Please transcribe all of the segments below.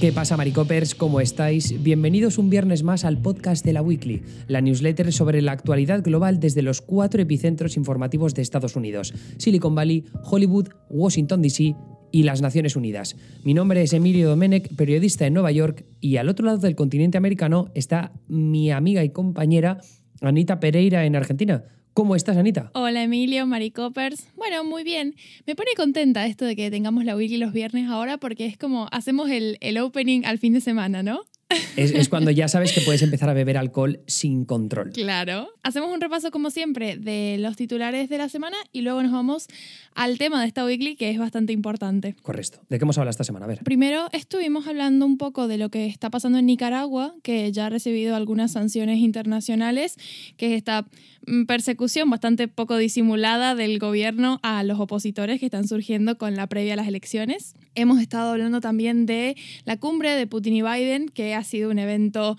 ¿Qué pasa, Maricopers? ¿Cómo estáis? Bienvenidos un viernes más al podcast de la Weekly, la newsletter sobre la actualidad global desde los cuatro epicentros informativos de Estados Unidos: Silicon Valley, Hollywood, Washington DC y las Naciones Unidas. Mi nombre es Emilio Domenech, periodista en Nueva York, y al otro lado del continente americano está mi amiga y compañera Anita Pereira en Argentina. ¿Cómo estás, Anita? Hola, Emilio, Maricopers. Bueno, muy bien. Me pone contenta esto de que tengamos la weekly los viernes ahora porque es como hacemos el, el opening al fin de semana, ¿no? Es, cuando ya sabes que puedes empezar a beber alcohol sin control. Claro. Hacemos un repaso, como siempre, de los titulares de la semana y luego nos vamos al tema de esta weekly, que es bastante importante. Correcto. ¿De qué hemos hablado esta semana? A ver. Primero, estuvimos hablando un poco de lo que está pasando en Nicaragua, que ya ha recibido algunas sanciones internacionales, que es esta mm, persecución bastante poco disimulada del gobierno a los opositores que están surgiendo con la previa a las elecciones. Hemos estado hablando también de la cumbre de Putin y Biden, que ha sido un evento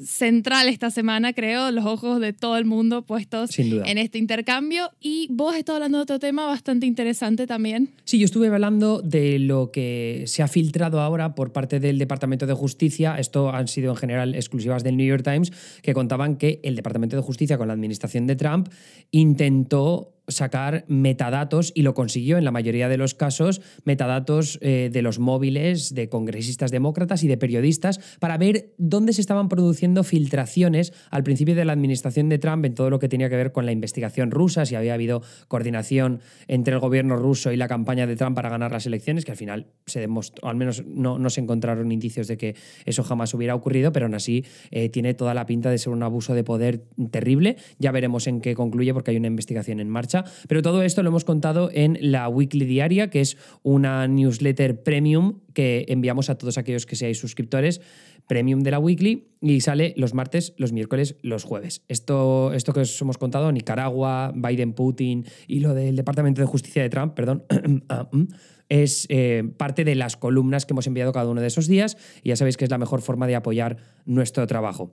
central esta semana, creo, los ojos de todo el mundo puestos en este intercambio. Y vos estás hablando de otro tema bastante interesante también. Sí, yo estuve hablando de lo que se ha filtrado ahora por parte del Departamento de Justicia. Esto han sido en general exclusivas del New York Times, que contaban que el Departamento de Justicia con la administración de Trump intentó sacar metadatos y lo consiguió en la mayoría de los casos, metadatos eh, de los móviles de congresistas demócratas y de periodistas para ver dónde se estaban produciendo filtraciones al principio de la administración de Trump en todo lo que tenía que ver con la investigación rusa, si había habido coordinación entre el gobierno ruso y la campaña de Trump para ganar las elecciones, que al final se demostró, al menos no, no se encontraron indicios de que eso jamás hubiera ocurrido, pero aún así eh, tiene toda la pinta de ser un abuso de poder terrible. Ya veremos en qué concluye porque hay una investigación en marcha pero todo esto lo hemos contado en la Weekly Diaria, que es una newsletter premium que enviamos a todos aquellos que seáis suscriptores premium de la Weekly y sale los martes, los miércoles, los jueves. Esto, esto que os hemos contado, Nicaragua, Biden, Putin y lo del Departamento de Justicia de Trump, perdón, ah, mm, es eh, parte de las columnas que hemos enviado cada uno de esos días y ya sabéis que es la mejor forma de apoyar nuestro trabajo.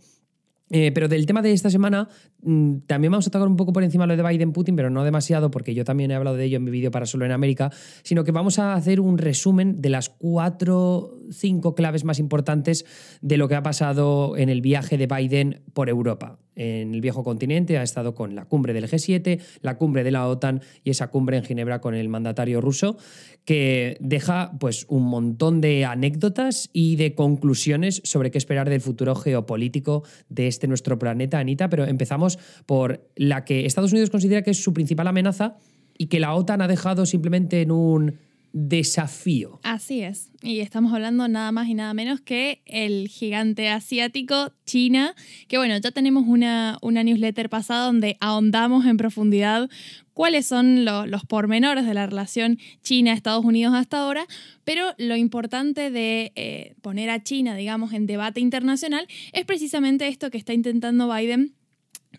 Eh, pero del tema de esta semana, mm, también vamos a tocar un poco por encima lo de Biden-Putin, pero no demasiado, porque yo también he hablado de ello en mi vídeo para Solo en América, sino que vamos a hacer un resumen de las cuatro, cinco claves más importantes de lo que ha pasado en el viaje de Biden por Europa. En el viejo continente, ha estado con la cumbre del G7, la cumbre de la OTAN y esa cumbre en Ginebra con el mandatario ruso, que deja pues un montón de anécdotas y de conclusiones sobre qué esperar del futuro geopolítico de este nuestro planeta, Anita, pero empezamos por la que Estados Unidos considera que es su principal amenaza y que la OTAN ha dejado simplemente en un desafío. Así es. Y estamos hablando nada más y nada menos que el gigante asiático, China, que bueno, ya tenemos una, una newsletter pasada donde ahondamos en profundidad cuáles son los pormenores de la relación China-Estados Unidos hasta ahora, pero lo importante de eh, poner a China, digamos, en debate internacional es precisamente esto que está intentando Biden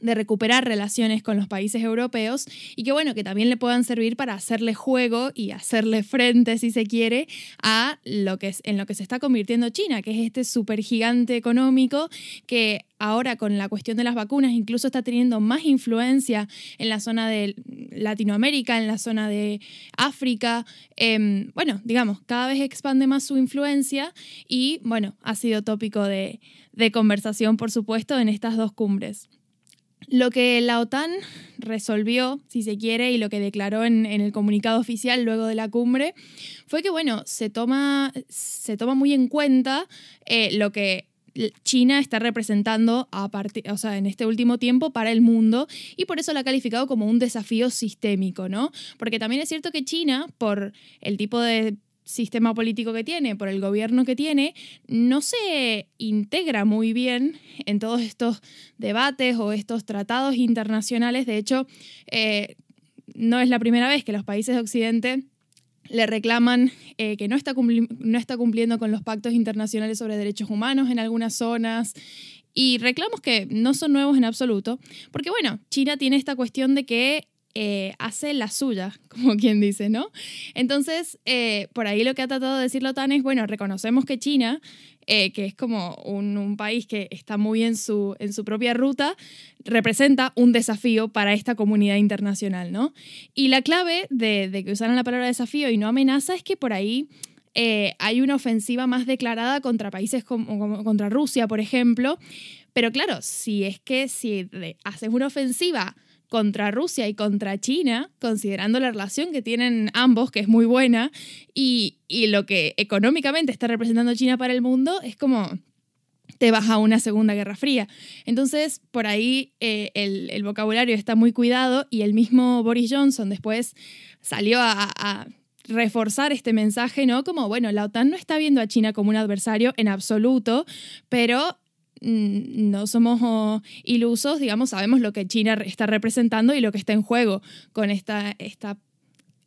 de recuperar relaciones con los países europeos y que bueno, que también le puedan servir para hacerle juego y hacerle frente, si se quiere, a lo que es, en lo que se está convirtiendo China, que es este supergigante económico que ahora con la cuestión de las vacunas incluso está teniendo más influencia en la zona de Latinoamérica, en la zona de África. Em, bueno, digamos, cada vez expande más su influencia y bueno, ha sido tópico de, de conversación, por supuesto, en estas dos cumbres. Lo que la OTAN resolvió, si se quiere, y lo que declaró en, el comunicado oficial luego de la cumbre, fue que, bueno, se toma, se toma muy en cuenta eh, lo que China está representando a o sea, en este último tiempo para el mundo y por eso la ha calificado como un desafío sistémico, ¿no? Porque también es cierto que China, por el tipo de sistema político que tiene, por el gobierno que tiene, no se integra muy bien en todos estos debates o estos tratados internacionales. De hecho, eh, no es la primera vez que los países de Occidente le reclaman eh, que no está, no está cumpliendo con los pactos internacionales sobre derechos humanos en algunas zonas y reclamos que no son nuevos en absoluto, porque bueno, China tiene esta cuestión de que eh, hace la suya, como quien dice, ¿no? Entonces, eh, por ahí lo que ha tratado de decir la OTAN es, bueno, reconocemos que China, eh, que es como un, país que está muy en su, en su propia ruta, representa un desafío para esta comunidad internacional, ¿no? Y la clave de, que usaran la palabra desafío y no amenaza es que por ahí hay una ofensiva más declarada contra países como, contra Rusia, por ejemplo. Pero claro, si es que si haces una ofensiva contra Rusia y contra China, considerando la relación que tienen ambos, que es muy buena, y, y lo que económicamente está representando China para el mundo, es como te vas a una segunda guerra fría. Entonces, por ahí eh, el, vocabulario está muy cuidado y el mismo Boris Johnson después salió a, reforzar este mensaje, ¿no? Como, bueno, la OTAN no está viendo a China como un adversario en absoluto, pero no somos oh, ilusos, digamos, sabemos lo que China está representando y lo que está en juego con esta, esta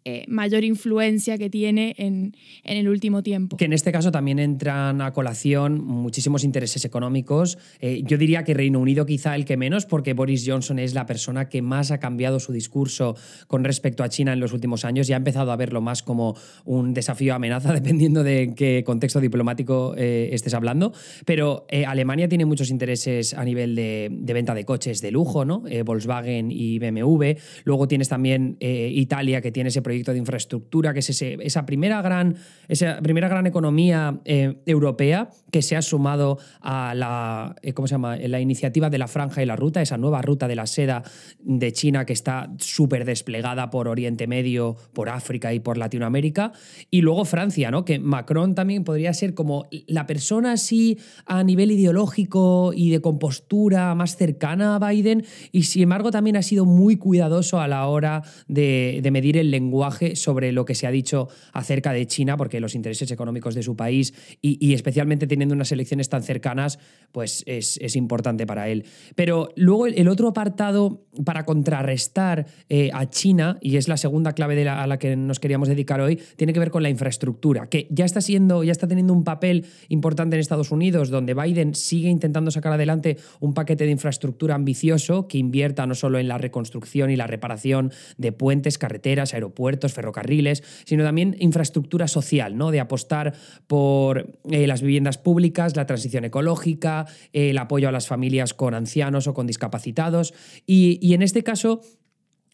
eh, mayor influencia que tiene en, el último tiempo. Que en este caso también entran a colación muchísimos intereses económicos. Eh, yo diría que Reino Unido quizá el que menos, porque Boris Johnson es la persona que más ha cambiado su discurso con respecto a China en los últimos años y ha empezado a verlo más como un desafío amenaza, dependiendo de qué contexto diplomático eh, estés hablando. Pero Alemania tiene muchos intereses a nivel de, venta de coches de lujo, ¿no? Volkswagen y BMW. Luego tienes también Italia, que tiene ese proyecto de infraestructura, que es esa, primera gran, esa primera gran economía eh, europea que se ha sumado a la, eh, ¿cómo se llama? la iniciativa de la Franja y la Ruta, esa nueva ruta de la seda de China que está súper desplegada por Oriente Medio, por África y por Latinoamérica. Y luego Francia, ¿no? que Macron también podría ser como la persona así a nivel ideológico y de compostura más cercana a Biden y sin embargo también ha sido muy cuidadoso a la hora de medir el lenguaje sobre lo que se ha dicho acerca de China, porque los intereses económicos de su país y, especialmente teniendo unas elecciones tan cercanas, pues es, importante para él. Pero luego el, otro apartado para contrarrestar eh, a China, y es la segunda clave de a la que nos queríamos dedicar hoy, tiene que ver con la infraestructura, que ya está siendo, ya está teniendo un papel importante en Estados Unidos, donde Biden sigue intentando sacar adelante un paquete de infraestructura ambicioso que invierta no solo en la reconstrucción y la reparación de puentes, carreteras, aeropuertos, ferrocarriles, sino también infraestructura social, ¿no? de apostar por eh, las viviendas públicas, la transición ecológica, el apoyo a las familias con ancianos o con discapacitados. Y, en este caso,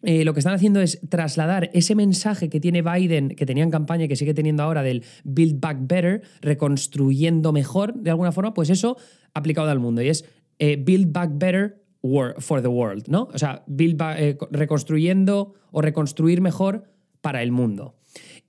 eh, lo que están haciendo es trasladar ese mensaje que tiene Biden, que tenía en campaña y que sigue teniendo ahora del Build Back Better, reconstruyendo mejor de alguna forma, pues eso aplicado al mundo. Y es eh, Build Back Better for the World, ¿no? O sea, build reconstruyendo o reconstruir mejor para el mundo.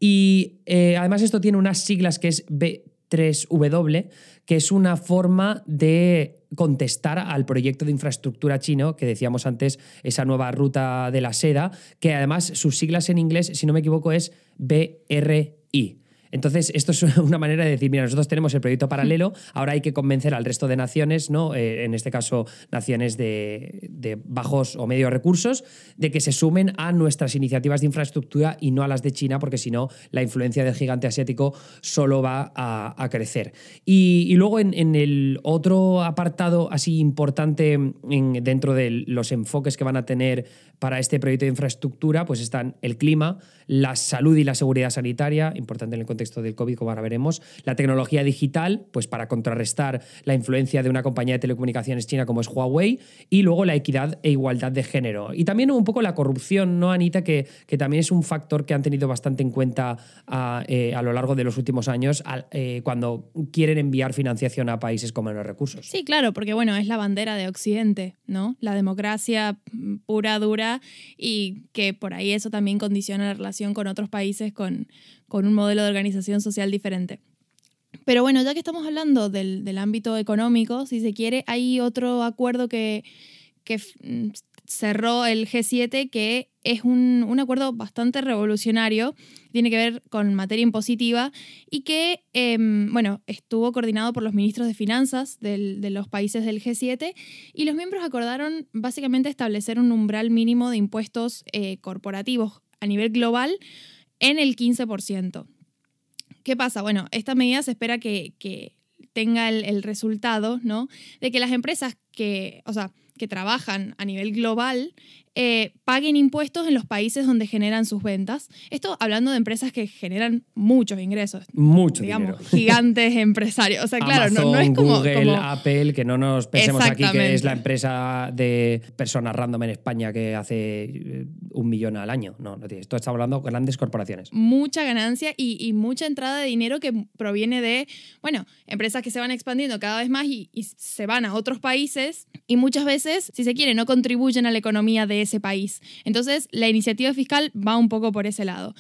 Y eh, además esto tiene unas siglas que es B3W, que es una forma de contestar al proyecto de infraestructura chino que decíamos antes, esa nueva ruta de la seda, que además sus siglas en inglés, si no me equivoco, es BRI. Entonces, esto es una manera de decir, mira, nosotros tenemos el proyecto paralelo, ahora hay que convencer al resto de naciones, ¿no? Eh, en este caso, naciones de, bajos o medios recursos, de que se sumen a nuestras iniciativas de infraestructura y no a las de China, porque si no, la influencia del gigante asiático solo va a, crecer. Y, luego, en, el otro apartado así importante dentro de los enfoques que van a tener para este proyecto de infraestructura, pues están el clima, la salud y la seguridad sanitaria, importante en el contexto del COVID, como ahora veremos, la tecnología digital, pues para contrarrestar la influencia de una compañía de telecomunicaciones china como es Huawei, y luego la equidad e igualdad de género. Y también un poco la corrupción, ¿no, Anita? Que, que también es un factor que han tenido bastante en cuenta a, eh, lo largo de los últimos años eh, cuando quieren enviar financiación a países con menos recursos. Sí, claro, porque bueno, es la bandera de Occidente, ¿no? La democracia pura, dura, y que por ahí eso también condiciona la relación con otros países con, con un modelo de organización social diferente. Pero bueno, ya que estamos hablando del, ámbito económico, si se quiere, hay otro acuerdo que, que mm, cerró el G7 que es un, acuerdo bastante revolucionario, tiene que ver con materia impositiva y que, em, bueno, estuvo coordinado por los ministros de finanzas de los países del G7 y los miembros acordaron básicamente establecer un umbral mínimo de impuestos eh, corporativos a nivel global en el 15%. ¿Qué pasa? Bueno, esta medida se espera que, tenga el, resultado, ¿no? De que las empresas que, o sea, que trabajan a nivel global eh, paguen impuestos en los países donde generan sus ventas. Esto hablando de empresas que generan muchos ingresos. Mucho digamos, dinero. gigantes empresarios. O sea, claro, no, no es Amazon, como... Google, como- Apple, que no nos pensemos aquí que es la empresa de personas random en España que hace eh, un millón al año. No, no tiene. Esto está hablando de grandes corporaciones. mucha ganancia y, y mucha entrada de dinero que proviene de, bueno, empresas que se van expandiendo cada vez más y, y se van a otros países y muchas veces, si se quiere, no contribuyen a la economía de ese país. Entonces, la iniciativa fiscal va un poco por ese lado.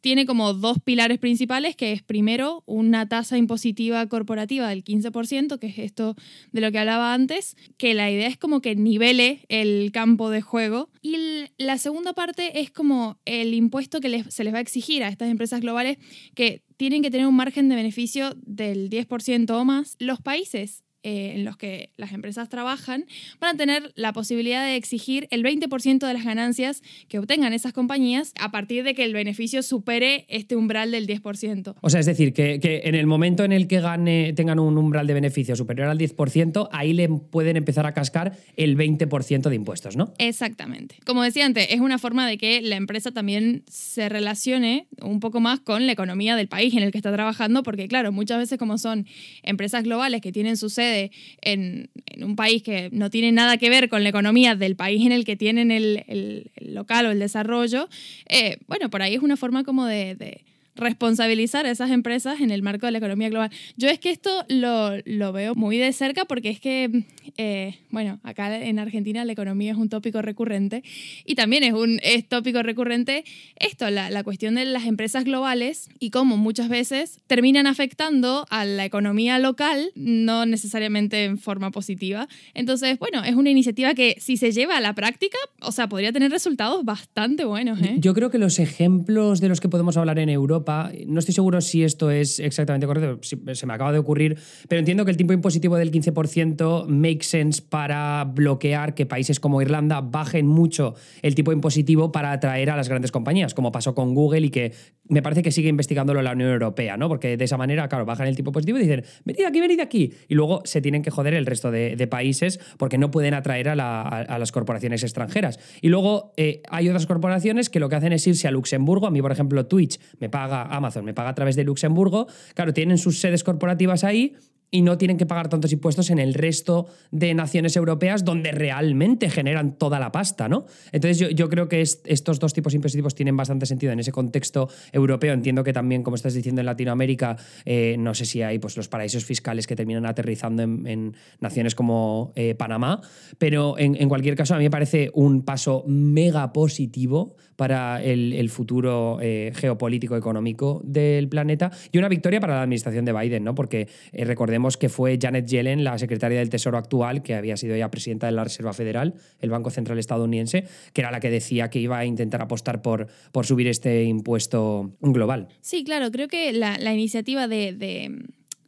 Tiene como dos pilares principales, que es primero una tasa impositiva corporativa del 15%, que es esto de lo que hablaba antes, que la idea es como que nivele el campo de juego. Y la segunda parte es como el impuesto que les- se les va a exigir a estas empresas globales que tienen que tener un margen de beneficio del 10% o más. Los países eh, en los que las empresas trabajan van a tener la posibilidad de exigir el 20% de las ganancias que obtengan esas compañías a partir de que el beneficio supere este umbral del 10%. O sea, es decir, que, que en el momento en el que gane, tengan un umbral de beneficio superior al 10%, ahí le pueden empezar a cascar el 20% de impuestos, ¿no? Exactamente. Como decía antes, es una forma de que la empresa también se relacione un poco más con la economía del país en el que está trabajando, porque claro, muchas veces como son empresas globales que tienen su sede en, un país que no tiene nada que ver con la economía del país en el que tienen el, local o el desarrollo, eh, bueno, por ahí es una forma como de responsabilizar a esas empresas en el marco de la economía global. Yo es que esto lo, lo veo muy de cerca porque es que, eh, bueno, acá en Argentina la economía es un tópico recurrente y también es un es tópico recurrente esto, la, la cuestión de las empresas globales y cómo muchas veces terminan afectando a la economía local, no necesariamente en forma positiva. Entonces, bueno, es una iniciativa que si se lleva a la práctica, o sea, podría tener resultados bastante buenos. ¿eh? Yo creo que los ejemplos de los que podemos hablar en Europa, no estoy seguro si esto es exactamente correcto, se me acaba de ocurrir, pero entiendo que el tipo impositivo del 15% make sense para bloquear que países como Irlanda bajen mucho el tipo impositivo para atraer a las grandes compañías, como pasó con Google y que me parece que sigue investigándolo la Unión Europea, ¿no? Porque de esa manera, claro, bajan el tipo impositivo y dicen, venid aquí, venid aquí. Y luego se tienen que joder el resto de, países porque no pueden atraer a las corporaciones extranjeras. Y luego eh, hay otras corporaciones que lo que hacen es irse a Luxemburgo. A mí, por ejemplo, Twitch me paga, Amazon me paga a través de Luxemburgo. Claro, tienen sus sedes corporativas ahí y no tienen que pagar tantos impuestos en el resto de naciones europeas donde realmente generan toda la pasta, ¿no? Entonces yo, yo creo que es- estos dos tipos impositivos tienen bastante sentido en ese contexto europeo. Entiendo que también, como estás diciendo, en Latinoamérica, eh, no sé si hay pues, los paraísos fiscales que terminan aterrizando en, naciones como eh, Panamá, pero en, cualquier caso a mí me parece un paso mega positivo para el, el futuro eh, geopolítico económico del planeta y una victoria para la administración de Biden, ¿no? Porque eh, recordemos que fue Janet Yellen, la secretaria del Tesoro actual, que había sido ya presidenta de la Reserva Federal, el Banco Central estadounidense, que era la que decía que iba a intentar apostar por, por subir este impuesto global. Sí, claro, creo que la, la iniciativa de,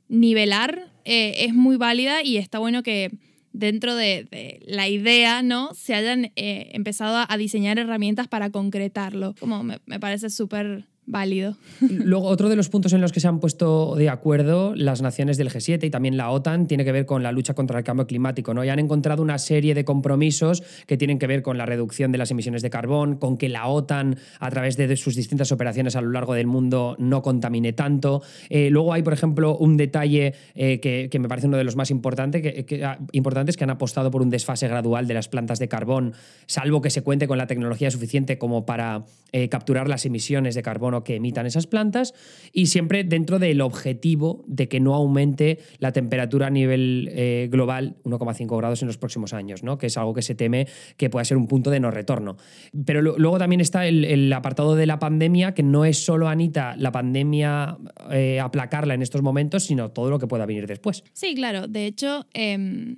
nivelar eh, es muy válida y está bueno que dentro de, la idea, ¿no? Se hayan eh, empezado a, diseñar herramientas para concretarlo. Como me parece súper válido. Luego, otro de los puntos en los que se han puesto de acuerdo las naciones del G7 y también la OTAN tiene que ver con la lucha contra el cambio climático. ¿no? Y han encontrado una serie de compromisos que tienen que ver con la reducción de las emisiones de carbón, con que la OTAN, a través de sus distintas operaciones a lo largo del mundo, no contamine tanto. Eh, luego hay, por ejemplo, un detalle eh, que, que me parece uno de los más importante, que, ah, importantes que han apostado por un desfase gradual de las plantas de carbón, salvo que se cuente con la tecnología suficiente como para eh, capturar las emisiones de carbono que emitan esas plantas y siempre dentro del objetivo de que no aumente la temperatura a nivel eh, global 1,5 grados en los próximos años, ¿no? que es algo que se teme que pueda ser un punto de no retorno. Pero luego también está el, el apartado de la pandemia, que no es solo, Anita, la pandemia eh, aplacarla en estos momentos, sino todo lo que pueda venir después. Sí, claro. De hecho, em,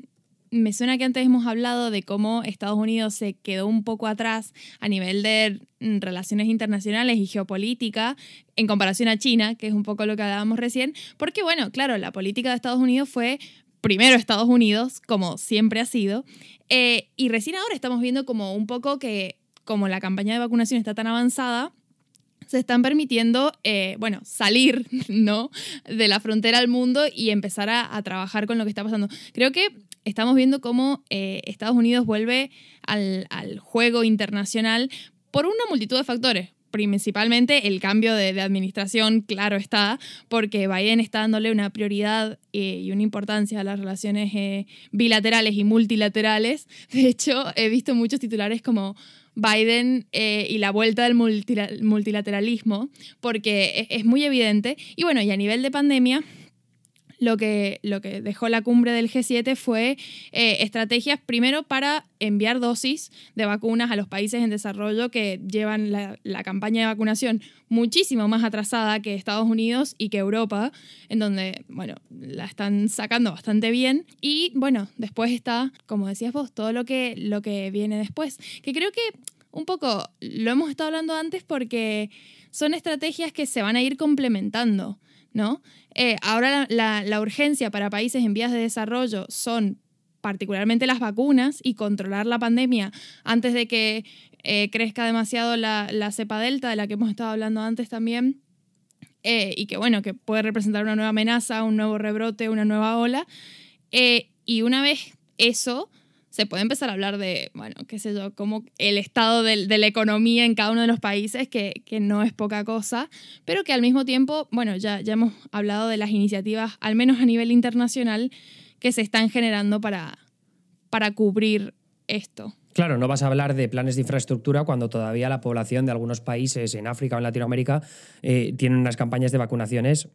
me suena que antes hemos hablado de cómo Estados Unidos se quedó un poco atrás a nivel de mm, relaciones internacionales y geopolítica en comparación a China, que es un poco lo que hablábamos recién, porque bueno, claro, la política de Estados Unidos fue primero Estados Unidos, como siempre ha sido, eh, y recién ahora estamos viendo como un poco que como la campaña de vacunación está tan avanzada, se están permitiendo, eh, bueno, salir, ¿no? De la frontera al mundo y empezar a, a trabajar con lo que está pasando. Creo que estamos viendo cómo eh, Estados Unidos vuelve al, al juego internacional por una multitud de factores principalmente el cambio de, administración, claro está, porque Biden está dándole una prioridad eh, y una importancia a las relaciones eh, bilaterales y multilaterales. De hecho, he visto muchos titulares como Biden y la vuelta del multilateralismo, porque es, es muy evidente. Y bueno, y a nivel de pandemia, lo que, lo que dejó la cumbre del G7 fue eh, estrategias primero para enviar dosis de vacunas a los países en desarrollo que llevan la, la, campaña de vacunación muchísimo más atrasada que Estados Unidos y que Europa, en donde, bueno, la están sacando bastante bien. Y bueno, después está, como decías vos, todo lo que, lo que viene después, que creo que un poco lo hemos estado hablando antes porque son estrategias que se van a ir complementando. ¿No? Eh, ahora la, urgencia para países en vías de desarrollo son particularmente las vacunas y controlar la pandemia antes de que eh, crezca demasiado la, cepa delta, de la que hemos estado hablando antes también, eh, y que bueno, que puede representar una nueva amenaza, un nuevo rebrote, una nueva ola. y una vez eso, se puede empezar a hablar de, bueno, qué sé yo, como el estado de, la economía en cada uno de los países, que, no es poca cosa, pero que al mismo tiempo, bueno, ya, ya hemos hablado de las iniciativas, al menos a nivel internacional, que se están generando para, para cubrir esto. Claro, no vas a hablar de planes de infraestructura cuando todavía la población de algunos países en África o en Latinoamérica eh, tienen unas campañas de vacunaciones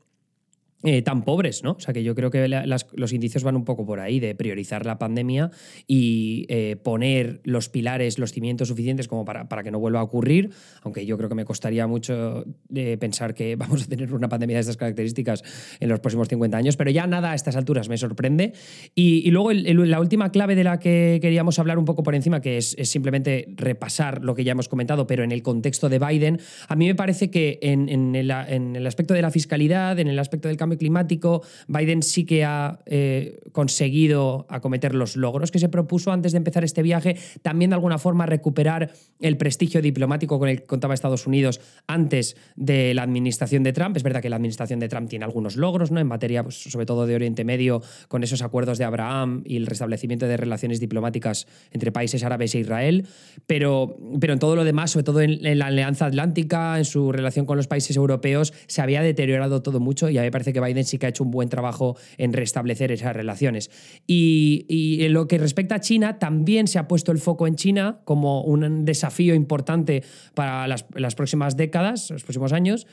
eh, tan pobres, ¿no? O sea que yo creo que los indicios van un poco por ahí, de priorizar la pandemia y eh, poner los pilares, los cimientos suficientes como para, para, que no vuelva a ocurrir, aunque yo creo que me costaría mucho eh, pensar que vamos a tener una pandemia de estas características en los próximos 50 años, pero ya nada a estas alturas me sorprende. Y, luego la última clave de la que queríamos hablar un poco por encima, que es, simplemente repasar lo que ya hemos comentado, pero en el contexto de Biden, a mí me parece que en, en, el, en el aspecto de la fiscalidad, en el aspecto del cambio climático, Biden sí que ha eh, conseguido acometer los logros que se propuso antes de empezar este viaje, también de alguna forma recuperar el prestigio diplomático con el que contaba Estados Unidos antes de la administración de Trump. Es verdad que la administración de Trump tiene algunos logros, ¿no? En materia, pues, sobre todo de Oriente Medio, con esos acuerdos de Abraham y el restablecimiento de relaciones diplomáticas entre países árabes e Israel, pero, pero en todo lo demás, sobre todo en, en la Alianza Atlántica, en su relación con los países europeos, se había deteriorado todo mucho y a mí me parece Biden sí que ha hecho un buen trabajo en restablecer esas relaciones. Y, en lo que respecta a China, también se ha puesto el foco en China como un desafío importante para las, las próximas décadas, los próximos años,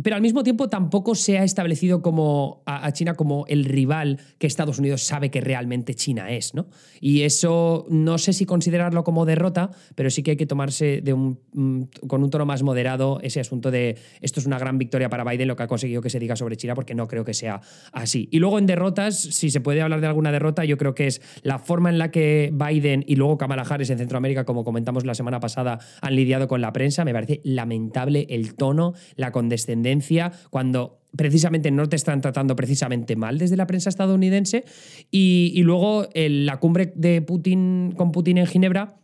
pero al mismo tiempo tampoco se ha establecido como a, China como el rival que Estados Unidos sabe que realmente China es, ¿no? Y eso no sé si considerarlo como derrota, pero sí que hay que tomarse de un, mm, con un tono más moderado ese asunto de esto es una gran victoria para Biden lo que ha conseguido que se diga sobre China, porque no creo que sea así. Y luego en derrotas, si se puede hablar de alguna derrota, yo creo que es la forma en la que Biden y luego Kamala Harris en Centroamérica, como comentamos la semana pasada, han lidiado con la prensa. Me parece lamentable el tono, la condescendencia cuando precisamente no te están tratando precisamente mal desde la prensa estadounidense. Y, y luego la cumbre de Putin con Putin en Ginebra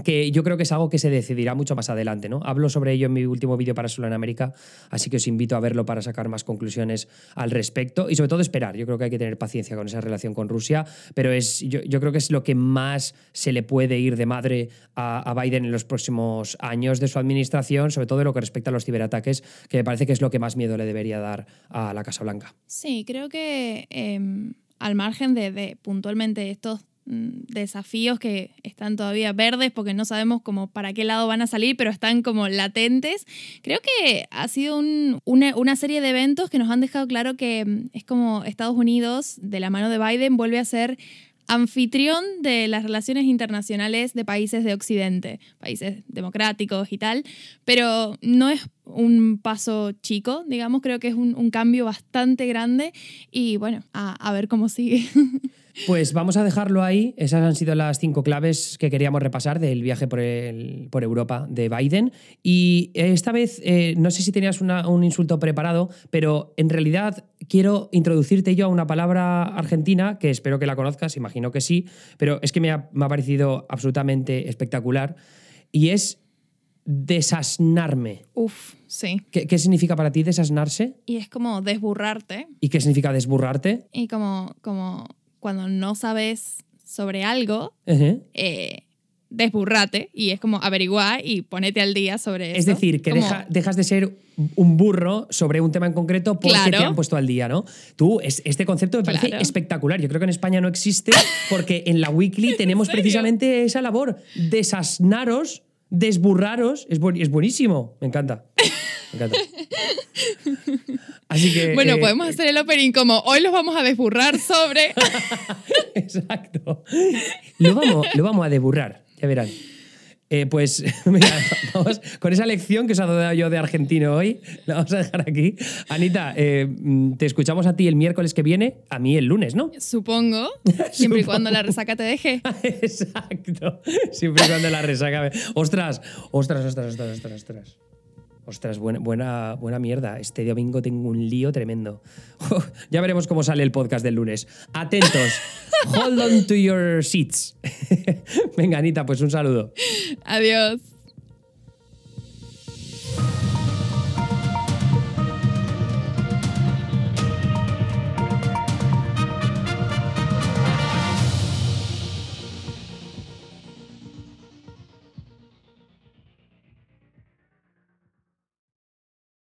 que yo creo que es algo que se decidirá mucho más adelante, ¿no? Hablo sobre ello en mi último vídeo para Solo América, así que os invito a verlo para sacar más conclusiones al respecto y sobre todo esperar. Yo creo que hay que tener paciencia con esa relación con Rusia, pero es, yo, creo que es lo que más se le puede ir de madre a, Biden en los próximos años de su administración, sobre todo en lo que respecta a los ciberataques, que me parece que es lo que más miedo le debería dar a la Casa Blanca. Sí, creo que em, al margen de, puntualmente estos desafíos que están todavía verdes porque no sabemos como para qué lado van a salir, pero están como latentes. Creo que ha sido una, una, serie de eventos que nos han dejado claro que mm, es como Estados Unidos, de la mano de Biden, vuelve a ser anfitrión de las relaciones internacionales de países de Occidente, países democráticos y tal, pero no es un paso chico, digamos, creo que es un, un cambio bastante grande y bueno, a, a ver cómo sigue. Pues vamos a dejarlo ahí. Esas han sido las cinco claves que queríamos repasar del viaje por, por Europa de Biden. Y esta vez, eh, no sé si tenías un insulto preparado, pero en realidad quiero introducirte yo a una palabra argentina que espero que la conozcas, imagino que sí, pero es que me ha, parecido absolutamente espectacular. Y es desasnarme. Uf, sí. ¿Qué, ¿Qué, significa para ti desasnarse? Y es como desburrarte. ¿Y qué significa desburrarte? Y como, como cuando no sabes sobre algo, eh, desburrate y es como averiguar y ponete al día sobre eso. Es decir, que Como- deja- dejas de ser un burro sobre un tema en concreto porque Claro. te han puesto al día, ¿no? Tú, es- este concepto me parece Claro. espectacular. Yo creo que en España no existe porque en la Weekly tenemos precisamente esa labor. Desasnaros, desburraros. Es, buen- es buenísimo. Me encanta. Me encanta. Así que. Bueno, eh, podemos hacer el opening como hoy los vamos a desburrar sobre... Exacto. Lo vamos, lo vamos a deburrar, ya verán. Eh, pues mira, vamos, con esa lección que os ha dado yo de argentino hoy, la vamos a dejar aquí. Anita, eh, mm, te escuchamos a ti el miércoles que viene, a mí el lunes, ¿no? Supongo, siempre y cuando la resaca te deje. Exacto. Siempre y cuando la resaca. Ostras, ostras, ostras, ostras, ostras, ostras. Ostras, buena, buena, buena mierda. Este domingo tengo un lío tremendo. ya veremos cómo sale el podcast del lunes. Atentos. Hold on to your seats. Venga, Anita, pues un saludo. Adiós.